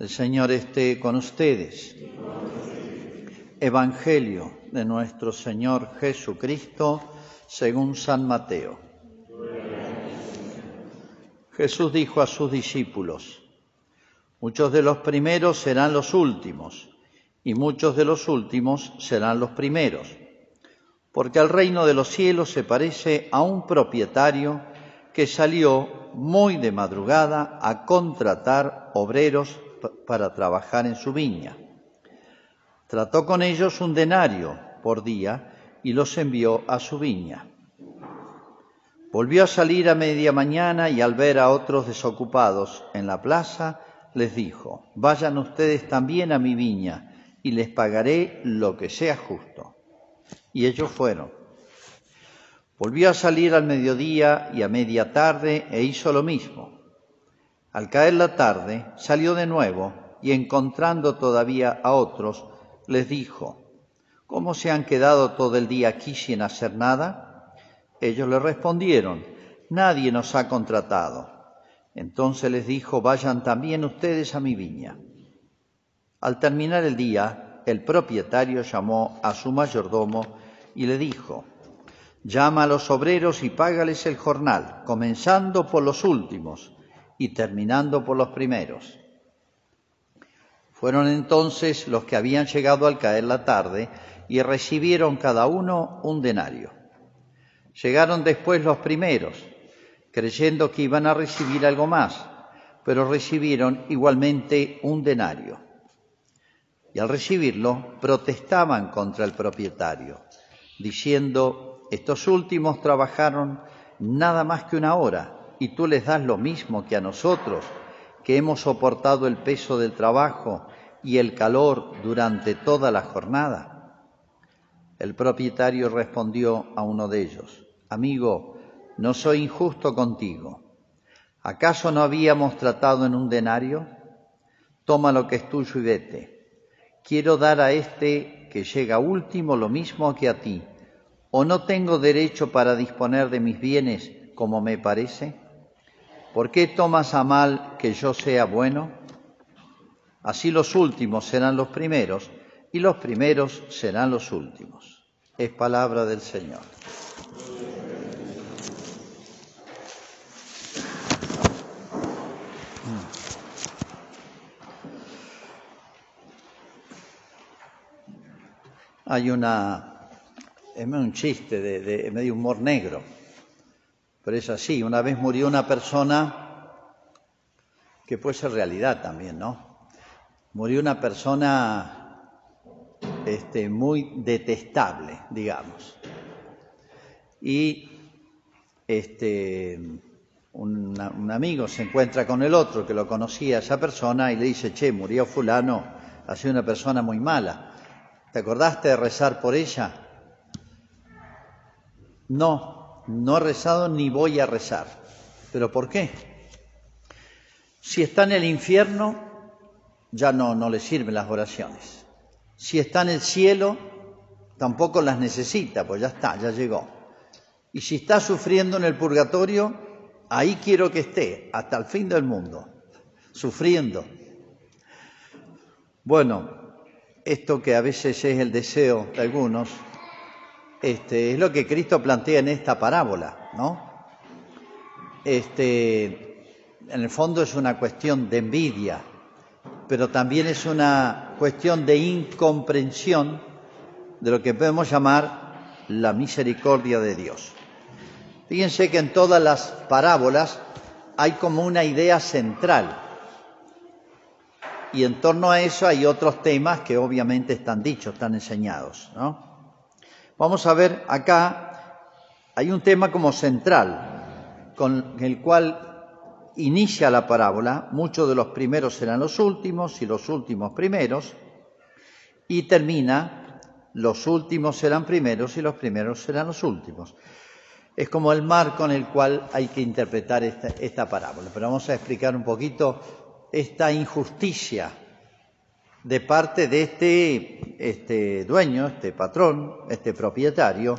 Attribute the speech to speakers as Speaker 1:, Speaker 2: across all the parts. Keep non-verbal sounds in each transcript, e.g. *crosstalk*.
Speaker 1: El Señor esté con ustedes. Evangelio de nuestro Señor Jesucristo según San Mateo. Jesús dijo a sus discípulos, muchos de los primeros serán los últimos y muchos de los últimos serán los primeros, porque el reino de los cielos se parece a un propietario que salió muy de madrugada a contratar obreros para trabajar en su viña. Trató con ellos un denario por día y los envió a su viña. Volvió a salir a media mañana y al ver a otros desocupados en la plaza, les dijo, vayan ustedes también a mi viña y les pagaré lo que sea justo. Y ellos fueron. Volvió a salir al mediodía y a media tarde e hizo lo mismo. Al caer la tarde, salió de nuevo y encontrando todavía a otros, les dijo, ¿cómo se han quedado todo el día aquí sin hacer nada? Ellos le respondieron, nadie nos ha contratado. Entonces les dijo, vayan también ustedes a mi viña. Al terminar el día, el propietario llamó a su mayordomo y le dijo, llama a los obreros y págales el jornal, comenzando por los últimos y terminando por los primeros. Fueron entonces los que habían llegado al caer la tarde y recibieron cada uno un denario. Llegaron después los primeros, creyendo que iban a recibir algo más, pero recibieron igualmente un denario. Y al recibirlo protestaban contra el propietario, diciendo, estos últimos trabajaron nada más que una hora y tú les das lo mismo que a nosotros, que hemos soportado el peso del trabajo y el calor durante toda la jornada? El propietario respondió a uno de ellos, Amigo, no soy injusto contigo. ¿Acaso no habíamos tratado en un denario? Toma lo que es tuyo y vete. Quiero dar a este que llega último lo mismo que a ti. ¿O no tengo derecho para disponer de mis bienes como me parece? ¿Por qué tomas a mal que yo sea bueno? Así los últimos serán los primeros y los primeros serán los últimos. Es palabra del Señor. Hay una, es un chiste de medio humor negro pero es así, una vez murió una persona que puede ser realidad también, ¿no? Murió una persona este, muy detestable, digamos. Y este, un, un, amigo se encuentra con el otro que lo conocía a esa persona y le dice, che, murió fulano, ha sido una persona muy mala. ¿Te acordaste de rezar por ella? No, no he rezado ni voy a rezar. ¿Pero por qué? Si está en el infierno, ya no, no le sirven las oraciones. Si está en el cielo, tampoco las necesita, pues ya está, ya llegó. Y si está sufriendo en el purgatorio, ahí quiero que esté, hasta el fin del mundo, sufriendo. Bueno, esto que a veces es el deseo de algunos, este, es lo que Cristo plantea en esta parábola, ¿no? Este, en el fondo es una cuestión de envidia, pero también es una cuestión de incomprensión de lo que podemos llamar la misericordia de Dios. Fíjense que en todas las parábolas hay como una idea central y en torno a eso hay otros temas que obviamente están dichos, están enseñados, ¿no? Vamos a ver acá, hay un tema como central, con el cual inicia la parábola, muchos de los primeros serán los últimos y los últimos primeros, y termina, los últimos serán primeros y los primeros serán los últimos. Es como el marco en el cual hay que interpretar esta, esta parábola. Pero vamos a explicar un poquito esta injusticia de parte de este, este dueño, este patrón, este propietario,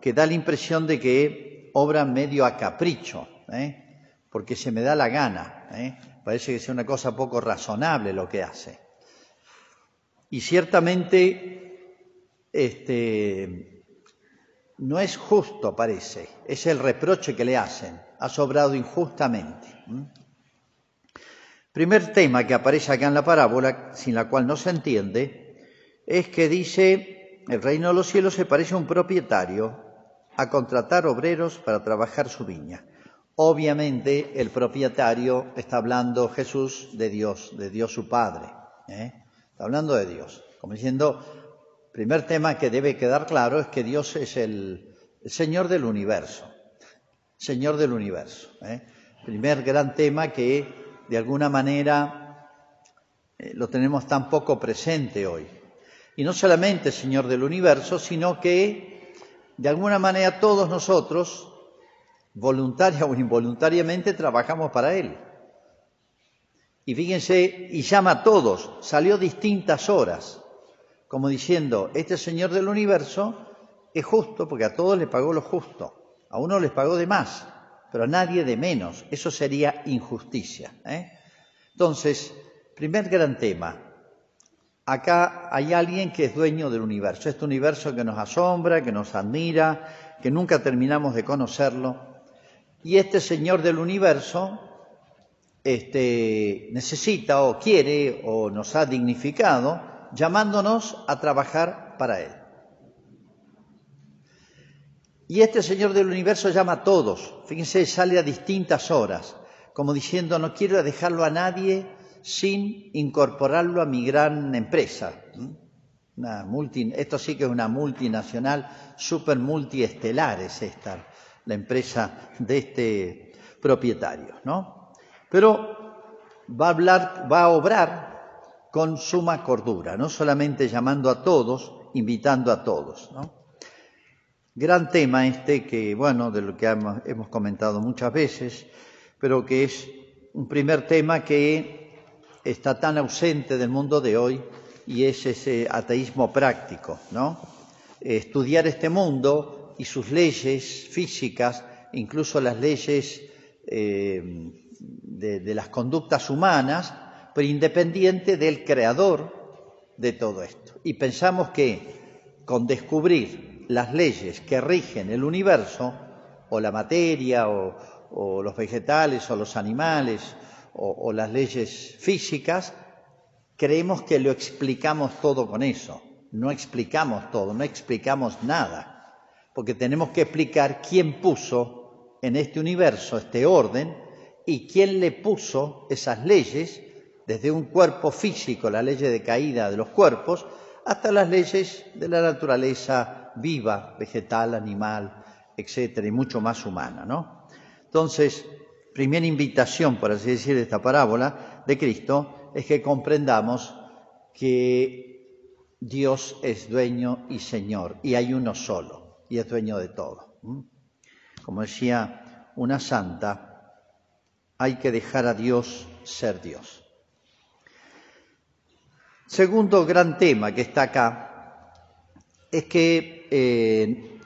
Speaker 1: que da la impresión de que obra medio a capricho, ¿eh? porque se me da la gana. ¿eh? Parece que es una cosa poco razonable lo que hace. Y ciertamente este, no es justo, parece, es el reproche que le hacen, ha sobrado injustamente. Primer tema que aparece acá en la parábola, sin la cual no se entiende, es que dice, el reino de los cielos se parece a un propietario a contratar obreros para trabajar su viña. Obviamente el propietario está hablando Jesús de Dios, de Dios su Padre. ¿eh? Está hablando de Dios. Como diciendo, primer tema que debe quedar claro es que Dios es el, Señor del universo. Señor del universo. ¿eh? Primer gran tema que de alguna manera eh, lo tenemos tan poco presente hoy. Y no solamente Señor del universo, sino que de alguna manera todos nosotros voluntaria o involuntariamente trabajamos para Él. Y fíjense, y llama a todos, salió distintas horas, como diciendo, este Señor del universo es justo porque a todos le pagó lo justo, a uno les pagó de más, pero a nadie de menos, eso sería injusticia. ¿eh? Entonces, primer gran tema, acá hay alguien que es dueño del universo, este universo que nos asombra, que nos admira, que nunca terminamos de conocerlo, y este Señor del universo este, necesita o quiere o nos ha dignificado llamándonos a trabajar para Él. Y este Señor del universo llama a todos, fíjense, sale a distintas horas, como diciendo, no quiero dejarlo a nadie sin incorporarlo a mi gran empresa. Una multi, esto sí que es una multinacional, super multiestelar es esta la empresa de este propietario, ¿no? Pero va a hablar, va a obrar con suma cordura, no solamente llamando a todos, invitando a todos, ¿no? Gran tema este que, bueno, de lo que hemos comentado muchas veces, pero que es un primer tema que está tan ausente del mundo de hoy y es ese ateísmo práctico, ¿no? Estudiar este mundo y sus leyes físicas, incluso las leyes eh, de, las conductas humanas, pero independiente del creador de todo esto. Y pensamos que con descubrir las leyes que rigen el universo, o la materia, o, los vegetales, o los animales, o las leyes físicas, creemos que lo explicamos todo con eso. No explicamos todo, no explicamos nada porque tenemos que explicar quién puso en este universo este orden y quién le puso esas leyes, desde un cuerpo físico, la ley de caída de los cuerpos, hasta las leyes de la naturaleza viva, vegetal, animal, etcétera, y mucho más humana, ¿no? Entonces, primera invitación, por así decir, de esta parábola de Cristo es que comprendamos que Dios es dueño y Señor, y hay uno solo y es dueño de todo. Como decía una santa, hay que dejar a Dios ser Dios. Segundo gran tema que está acá es que eh,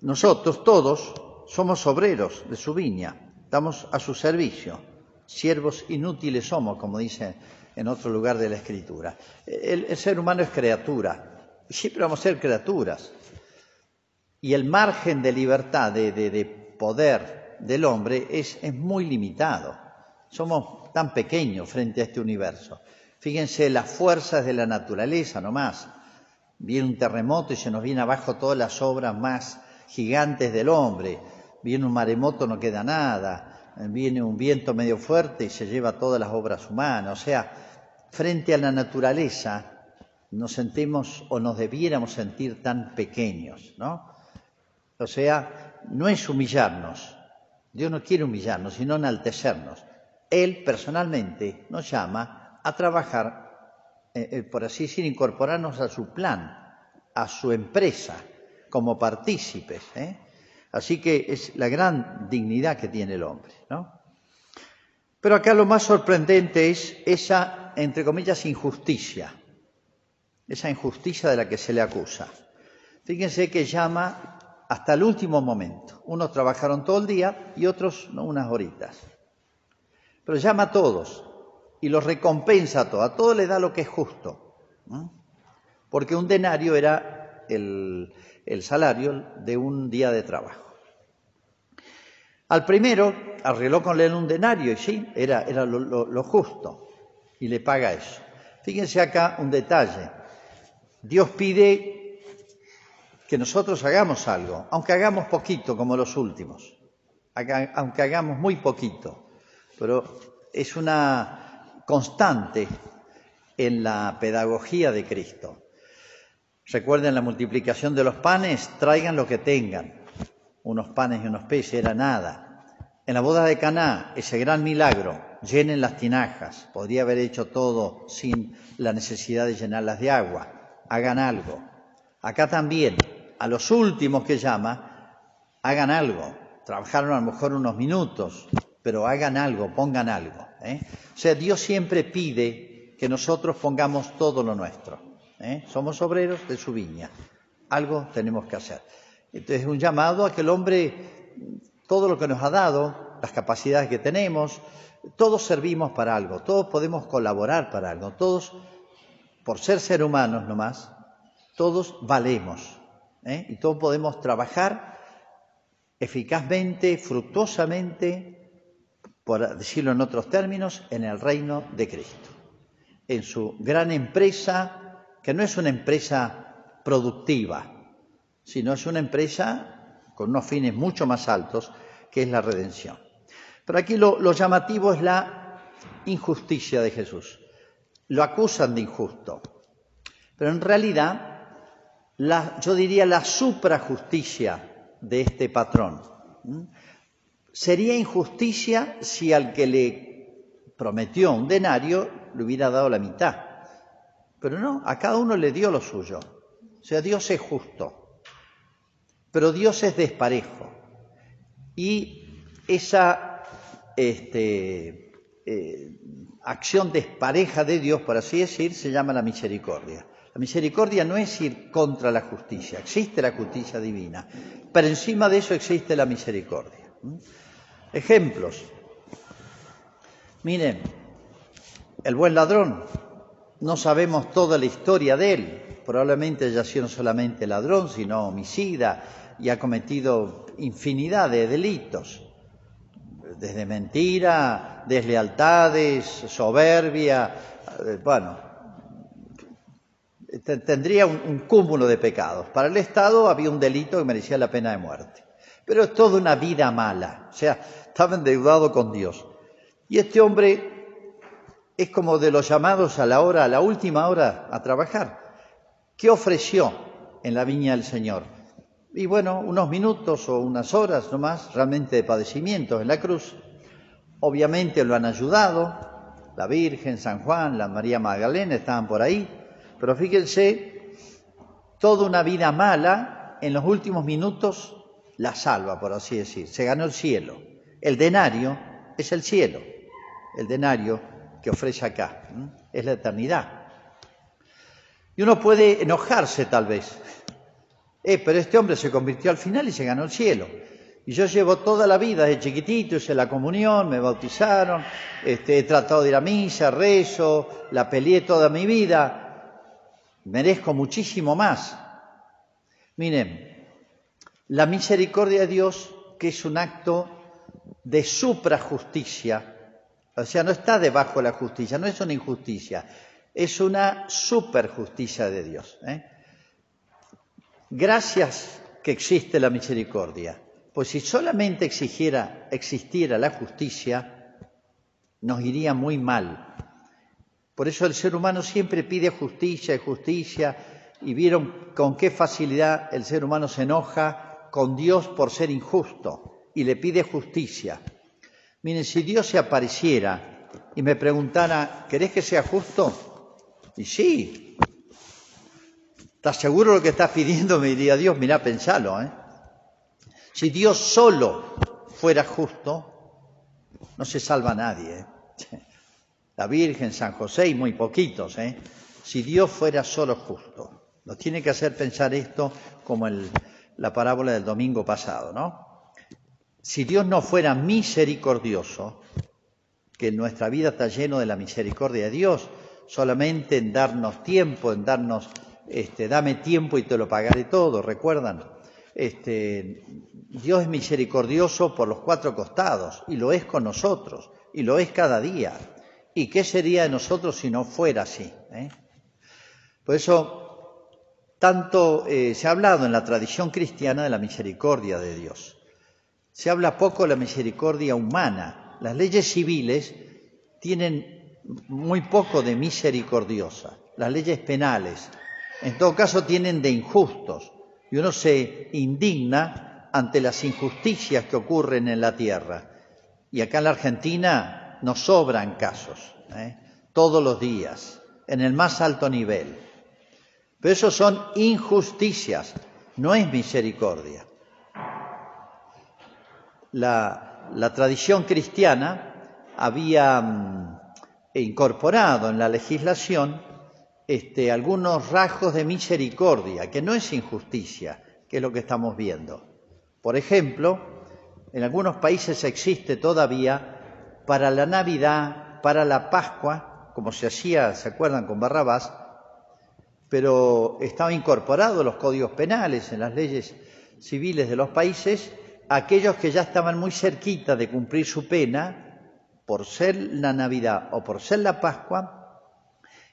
Speaker 1: nosotros todos somos obreros de su viña, estamos a su servicio, siervos inútiles somos, como dice en otro lugar de la Escritura. El, ser humano es criatura, siempre vamos a ser criaturas, y el margen de libertad, de, poder del hombre es, es, muy limitado. Somos tan pequeños frente a este universo. Fíjense las fuerzas de la naturaleza nomás. Viene un terremoto y se nos viene abajo todas las obras más gigantes del hombre. Viene un maremoto, no queda nada. Viene un viento medio fuerte y se lleva todas las obras humanas. O sea, frente a la naturaleza nos sentimos o nos debiéramos sentir tan pequeños, ¿no? O sea, no es humillarnos. Dios no quiere humillarnos, sino enaltecernos. Él personalmente nos llama a trabajar, eh, eh, por así decir, incorporarnos a su plan, a su empresa, como partícipes. ¿eh? Así que es la gran dignidad que tiene el hombre. ¿no? Pero acá lo más sorprendente es esa, entre comillas, injusticia, esa injusticia de la que se le acusa. Fíjense que llama hasta el último momento. Unos trabajaron todo el día y otros unas horitas. pero llama a todos y los recompensa a todos, a todos les da lo que es justo, porque un denario era el, salario de un día de trabajo. Al primero arregló con él un denario y sí, era, era lo justo y le paga eso. Fíjense acá un detalle. Dios pide que nosotros hagamos algo, aunque hagamos poquito como los últimos, aunque hagamos muy poquito, pero es una constante en la pedagogía de Cristo. Recuerden la multiplicación de los panes, traigan lo que tengan. Unos panes y unos peces era nada. En la boda de Caná, ese gran milagro, llenen las tinajas. Podría haber hecho todo sin la necesidad de llenarlas de agua. Hagan algo. Acá también, a los últimos que llama, hagan algo. Trabajaron a lo mejor unos minutos, pero hagan algo, pongan algo. ¿eh? O sea, Dios siempre pide que nosotros pongamos todo lo nuestro. ¿eh? Somos obreros de su viña. Algo tenemos que hacer. Entonces es un llamado a que el hombre, todo lo que nos ha dado, las capacidades que tenemos, todos servimos para algo, todos podemos colaborar para algo, todos, por ser ser humanos nomás, todos valemos ¿eh? y todos podemos trabajar eficazmente, fructuosamente, por decirlo en otros términos, en el reino de Cristo, en su gran empresa, que no es una empresa productiva, sino es una empresa con unos fines mucho más altos, que es la redención. Pero aquí lo, llamativo es la injusticia de Jesús. Lo acusan de injusto. Pero en realidad, yo diría la suprajusticia de este patrón. Sería injusticia si al que le prometió un denario le hubiera dado la mitad. Pero no, a cada uno le dio lo suyo. O sea, Dios es justo. Pero Dios es desparejo. Y esa este, eh, acción despareja de Dios, por así decir, se llama la misericordia. La misericordia no es ir contra la justicia, existe la justicia divina, pero encima de eso existe la misericordia. Ejemplos. Miren, el buen ladrón, no sabemos toda la historia de él, probablemente haya sido solamente ladrón, sino homicida y ha cometido infinidad de delitos desde mentira, deslealtades, soberbia, eh, bueno, tendría un, cúmulo de pecados. Para el Estado había un delito que merecía la pena de muerte. Pero es toda una vida mala, o sea, estaba endeudado con Dios. Y este hombre es como de los llamados a la hora, a la última hora a trabajar. ¿Qué ofreció en la viña del Señor? Y bueno, unos minutos o unas horas nomás realmente de padecimiento en la cruz. Obviamente lo han ayudado, la Virgen, San Juan, la María Magdalena estaban por ahí, pero fíjense, toda una vida mala en los últimos minutos la salva, por así decir, se ganó el cielo. El denario es el cielo, el denario que ofrece acá, es la eternidad. Y uno puede enojarse tal vez, *laughs* eh, pero este hombre se convirtió al final y se ganó el cielo. Y yo llevo toda la vida, de chiquitito, hice la comunión, me bautizaron, este, he tratado de ir a misa, rezo, la peleé toda mi vida. Merezco muchísimo más. Miren, la misericordia de Dios, que es un acto de suprajusticia, o sea, no está debajo de la justicia, no es una injusticia, es una superjusticia de Dios. ¿eh? Gracias que existe la misericordia, pues si solamente exigiera, existiera la justicia, nos iría muy mal. Por eso el ser humano siempre pide justicia y justicia, y vieron con qué facilidad el ser humano se enoja con Dios por ser injusto y le pide justicia. Miren, si Dios se apareciera y me preguntara, ¿querés que sea justo? Y sí, ¿Estás seguro de lo que estás pidiendo? Me diría Dios, mira, pensalo. ¿eh? Si Dios solo fuera justo, no se salva nadie. ¿eh? *laughs* La Virgen, San José y muy poquitos. ¿eh? Si Dios fuera solo justo. Nos tiene que hacer pensar esto como el, la parábola del domingo pasado, ¿no? Si Dios no fuera misericordioso, que nuestra vida está lleno de la misericordia de Dios, solamente en darnos tiempo, en darnos, este, dame tiempo y te lo pagaré todo, ¿recuerdan? Este, Dios es misericordioso por los cuatro costados y lo es con nosotros y lo es cada día. ¿Y qué sería de nosotros si no fuera así? Eh? Por eso, tanto eh, se ha hablado en la tradición cristiana de la misericordia de Dios. Se habla poco de la misericordia humana. Las leyes civiles tienen muy poco de misericordiosa. Las leyes penales, en todo caso, tienen de injustos. Y uno se indigna ante las injusticias que ocurren en la tierra. Y acá en la Argentina nos sobran casos, ¿eh? todos los días, en el más alto nivel. Pero eso son injusticias, no es misericordia. La, tradición cristiana había mm, incorporado en la legislación este, algunos rasgos de misericordia, que no es injusticia, que es lo que estamos viendo. Por ejemplo, en algunos países existe todavía para la Navidad, para la Pascua, como se hacía, ¿se acuerdan con Barrabás? Pero estaba incorporado los códigos penales, en las leyes civiles de los países, aquellos que ya estaban muy cerquita de cumplir su pena, por ser la Navidad o por ser la Pascua,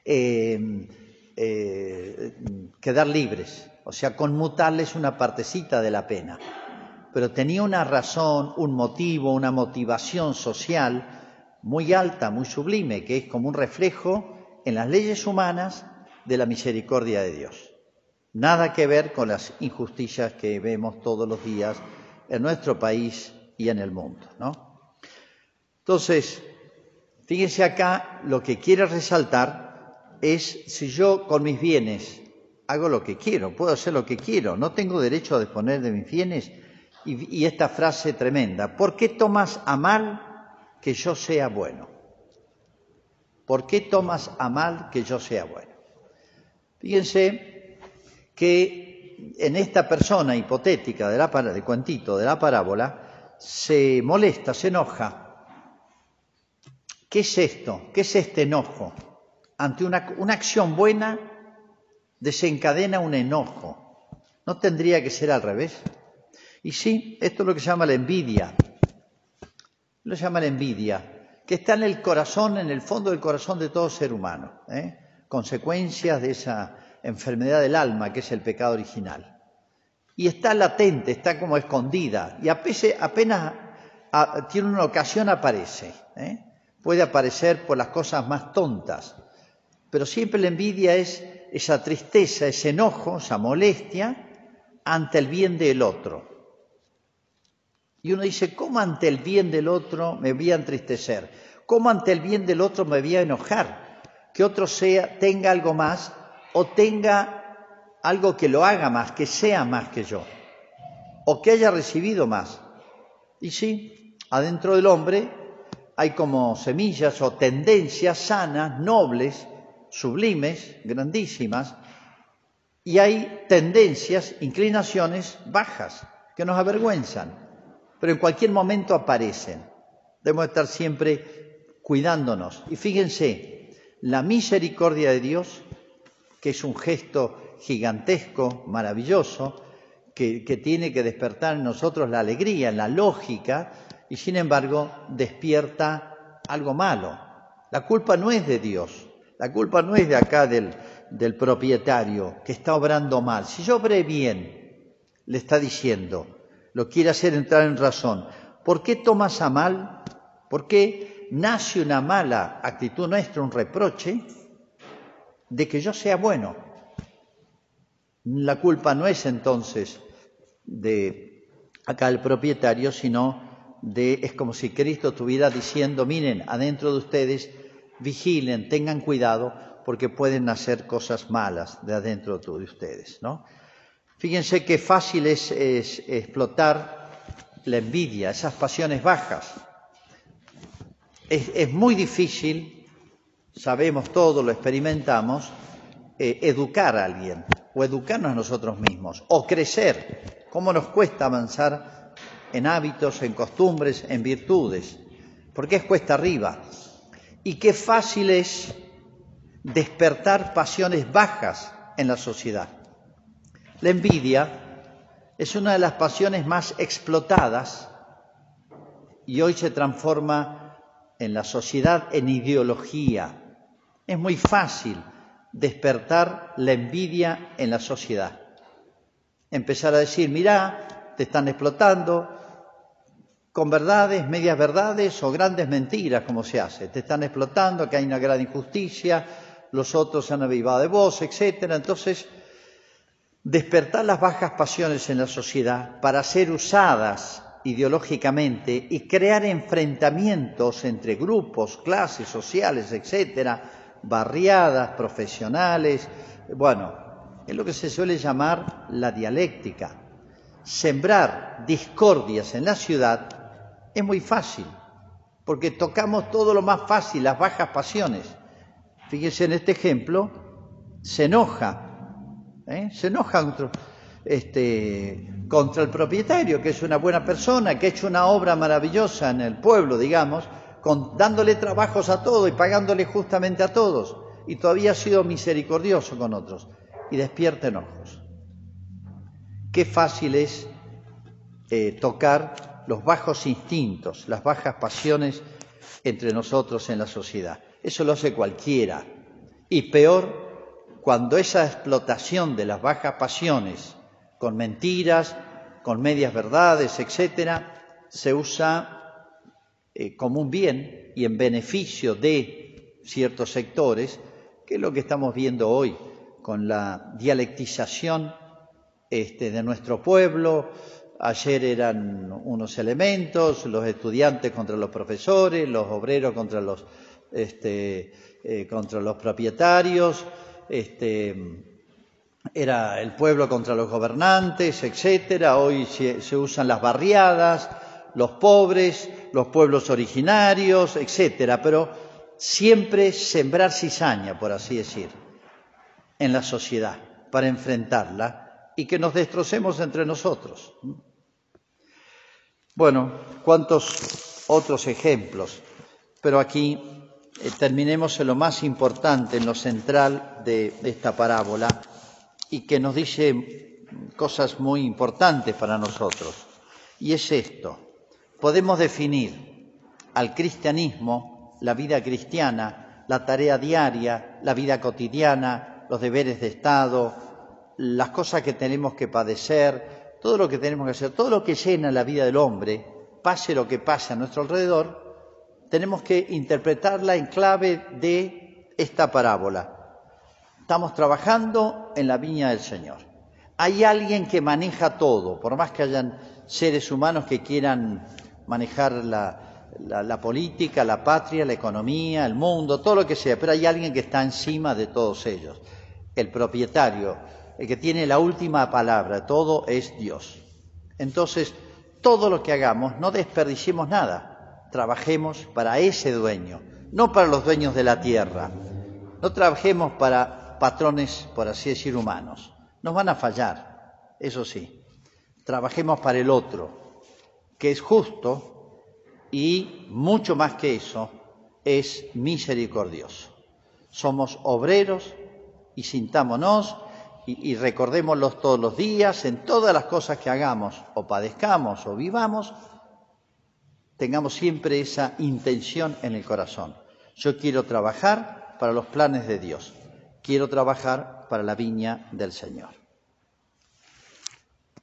Speaker 1: eh, eh, quedar libres, o sea, conmutarles una partecita de la pena. Pero tenía una razón, un motivo, una motivación social muy alta, muy sublime, que es como un reflejo en las leyes humanas de la misericordia de Dios. Nada que ver con las injusticias que vemos todos los días en nuestro país y en el mundo, ¿no? Entonces, fíjense acá, lo que quiere resaltar es si yo con mis bienes hago lo que quiero, puedo hacer lo que quiero, no tengo derecho a disponer de mis bienes. Y, y esta frase tremenda, ¿por qué tomas a mal que yo sea bueno? ¿Por qué tomas a mal que yo sea bueno? Fíjense que en esta persona hipotética de la, de cuentito de la parábola se molesta, se enoja. ¿Qué es esto? ¿Qué es este enojo? Ante una, una acción buena desencadena un enojo. ¿No tendría que ser al revés? Y sí, esto es lo que se llama la envidia. Lo llama la envidia, que está en el corazón, en el fondo del corazón de todo ser humano. ¿eh? Consecuencias de esa enfermedad del alma que es el pecado original. Y está latente, está como escondida, y apenas tiene una ocasión aparece. ¿eh? Puede aparecer por las cosas más tontas, pero siempre la envidia es esa tristeza, ese enojo, esa molestia ante el bien del otro. Y uno dice, ¿cómo ante el bien del otro me voy a entristecer? ¿Cómo ante el bien del otro me voy a enojar? Que otro sea, tenga algo más o tenga algo que lo haga más, que sea más que yo, o que haya recibido más. Y sí, adentro del hombre hay como semillas o tendencias sanas, nobles, sublimes, grandísimas, y hay tendencias, inclinaciones bajas, que nos avergüenzan, pero en cualquier momento aparecen. Debemos estar siempre cuidándonos. Y fíjense, la misericordia de Dios, que es un gesto gigantesco, maravilloso, que, tiene que despertar en nosotros la alegría, la lógica, y sin embargo despierta algo malo. La culpa no es de Dios, la culpa no es de acá del, del propietario que está obrando mal. Si yo obré bien, le está diciendo, lo quiere hacer entrar en razón, ¿por qué tomas a mal? ¿Por qué nace una mala actitud nuestra, un reproche, de que yo sea bueno. La culpa no es entonces de acá el propietario, sino de, es como si Cristo estuviera diciendo, miren, adentro de ustedes, vigilen, tengan cuidado, porque pueden hacer cosas malas de adentro de ustedes, ¿no? Fíjense qué fácil es explotar la envidia, esas pasiones bajas es, muy difícil, sabemos todo, lo experimentamos, eh, educar a alguien o educarnos a nosotros mismos o crecer. ¿Cómo nos cuesta avanzar en hábitos, en costumbres, en virtudes? porque es cuesta arriba. Y qué fácil es despertar pasiones bajas en la sociedad. La envidia es una de las pasiones más explotadas y hoy se transforma en la sociedad en ideología. Es muy fácil despertar la envidia en la sociedad. Empezar a decir, mira, te están explotando, con verdades, medias verdades o grandes mentiras, como se hace. Te están explotando, que hay una gran injusticia, los otros se han avivado de vos, etcétera. Entonces, despertar las bajas pasiones en la sociedad para ser usadas ideológicamente y crear enfrentamientos entre grupos, clases sociales, etcétera, barriadas, profesionales, bueno, es lo que se suele llamar la dialéctica. Sembrar discordias en la ciudad es muy fácil, porque tocamos todo lo más fácil, las bajas pasiones. Fíjense en este ejemplo, se enoja, ¿eh? se enoja este, contra el propietario, que es una buena persona, que ha hecho una obra maravillosa en el pueblo, digamos, con, dándole trabajos a todos y pagándole justamente a todos, y todavía ha sido misericordioso con otros, y despierta enojos. Qué fácil es eh, tocar los bajos instintos, las bajas pasiones entre nosotros en la sociedad. Eso lo hace cualquiera. Y peor, cuando esa explotación de las bajas pasiones, con mentiras, con medias verdades, etcétera, se usa eh, como un bien y en beneficio de ciertos sectores, que es lo que estamos viendo hoy con la dialectización este, de nuestro pueblo, Ayer eran unos elementos, los estudiantes contra los profesores, los obreros contra los, este, eh, contra los propietarios, este, era el pueblo contra los gobernantes, etcétera. Hoy se, usan las barriadas, los pobres, los pueblos originarios, etcétera. Pero siempre sembrar cizaña, por así decir, en la sociedad para enfrentarla y que nos destrocemos entre nosotros. Bueno, cuántos otros ejemplos, pero aquí eh, terminemos en lo más importante, en lo central de esta parábola y que nos dice cosas muy importantes para nosotros. Y es esto, podemos definir al cristianismo, la vida cristiana, la tarea diaria, la vida cotidiana, los deberes de Estado, las cosas que tenemos que padecer, todo lo que tenemos que hacer, todo lo que llena la vida del hombre, pase lo que pase a nuestro alrededor, tenemos que interpretarla en clave de esta parábola. Estamos trabajando en la viña del Señor. Hay alguien que maneja todo, por más que hayan seres humanos que quieran manejar la, política, la patria, la economía, el mundo, todo lo que sea, pero hay alguien que está encima de todos ellos, el propietario, el que tiene la última palabra, todo es Dios. Entonces, todo lo que hagamos, no desperdiciemos nada, trabajemos para ese dueño, no para los dueños de la tierra, no trabajemos para patrones, por así decir, humanos. Nos van a fallar, eso sí. Trabajemos para el otro, que es justo y mucho más que eso, es misericordioso. Somos obreros y sintámonos y, y recordémoslos todos los días, en todas las cosas que hagamos, o padezcamos o vivamos, tengamos siempre esa intención en el corazón. Yo quiero trabajar para los planes de Dios, quiero trabajar para la viña del Señor.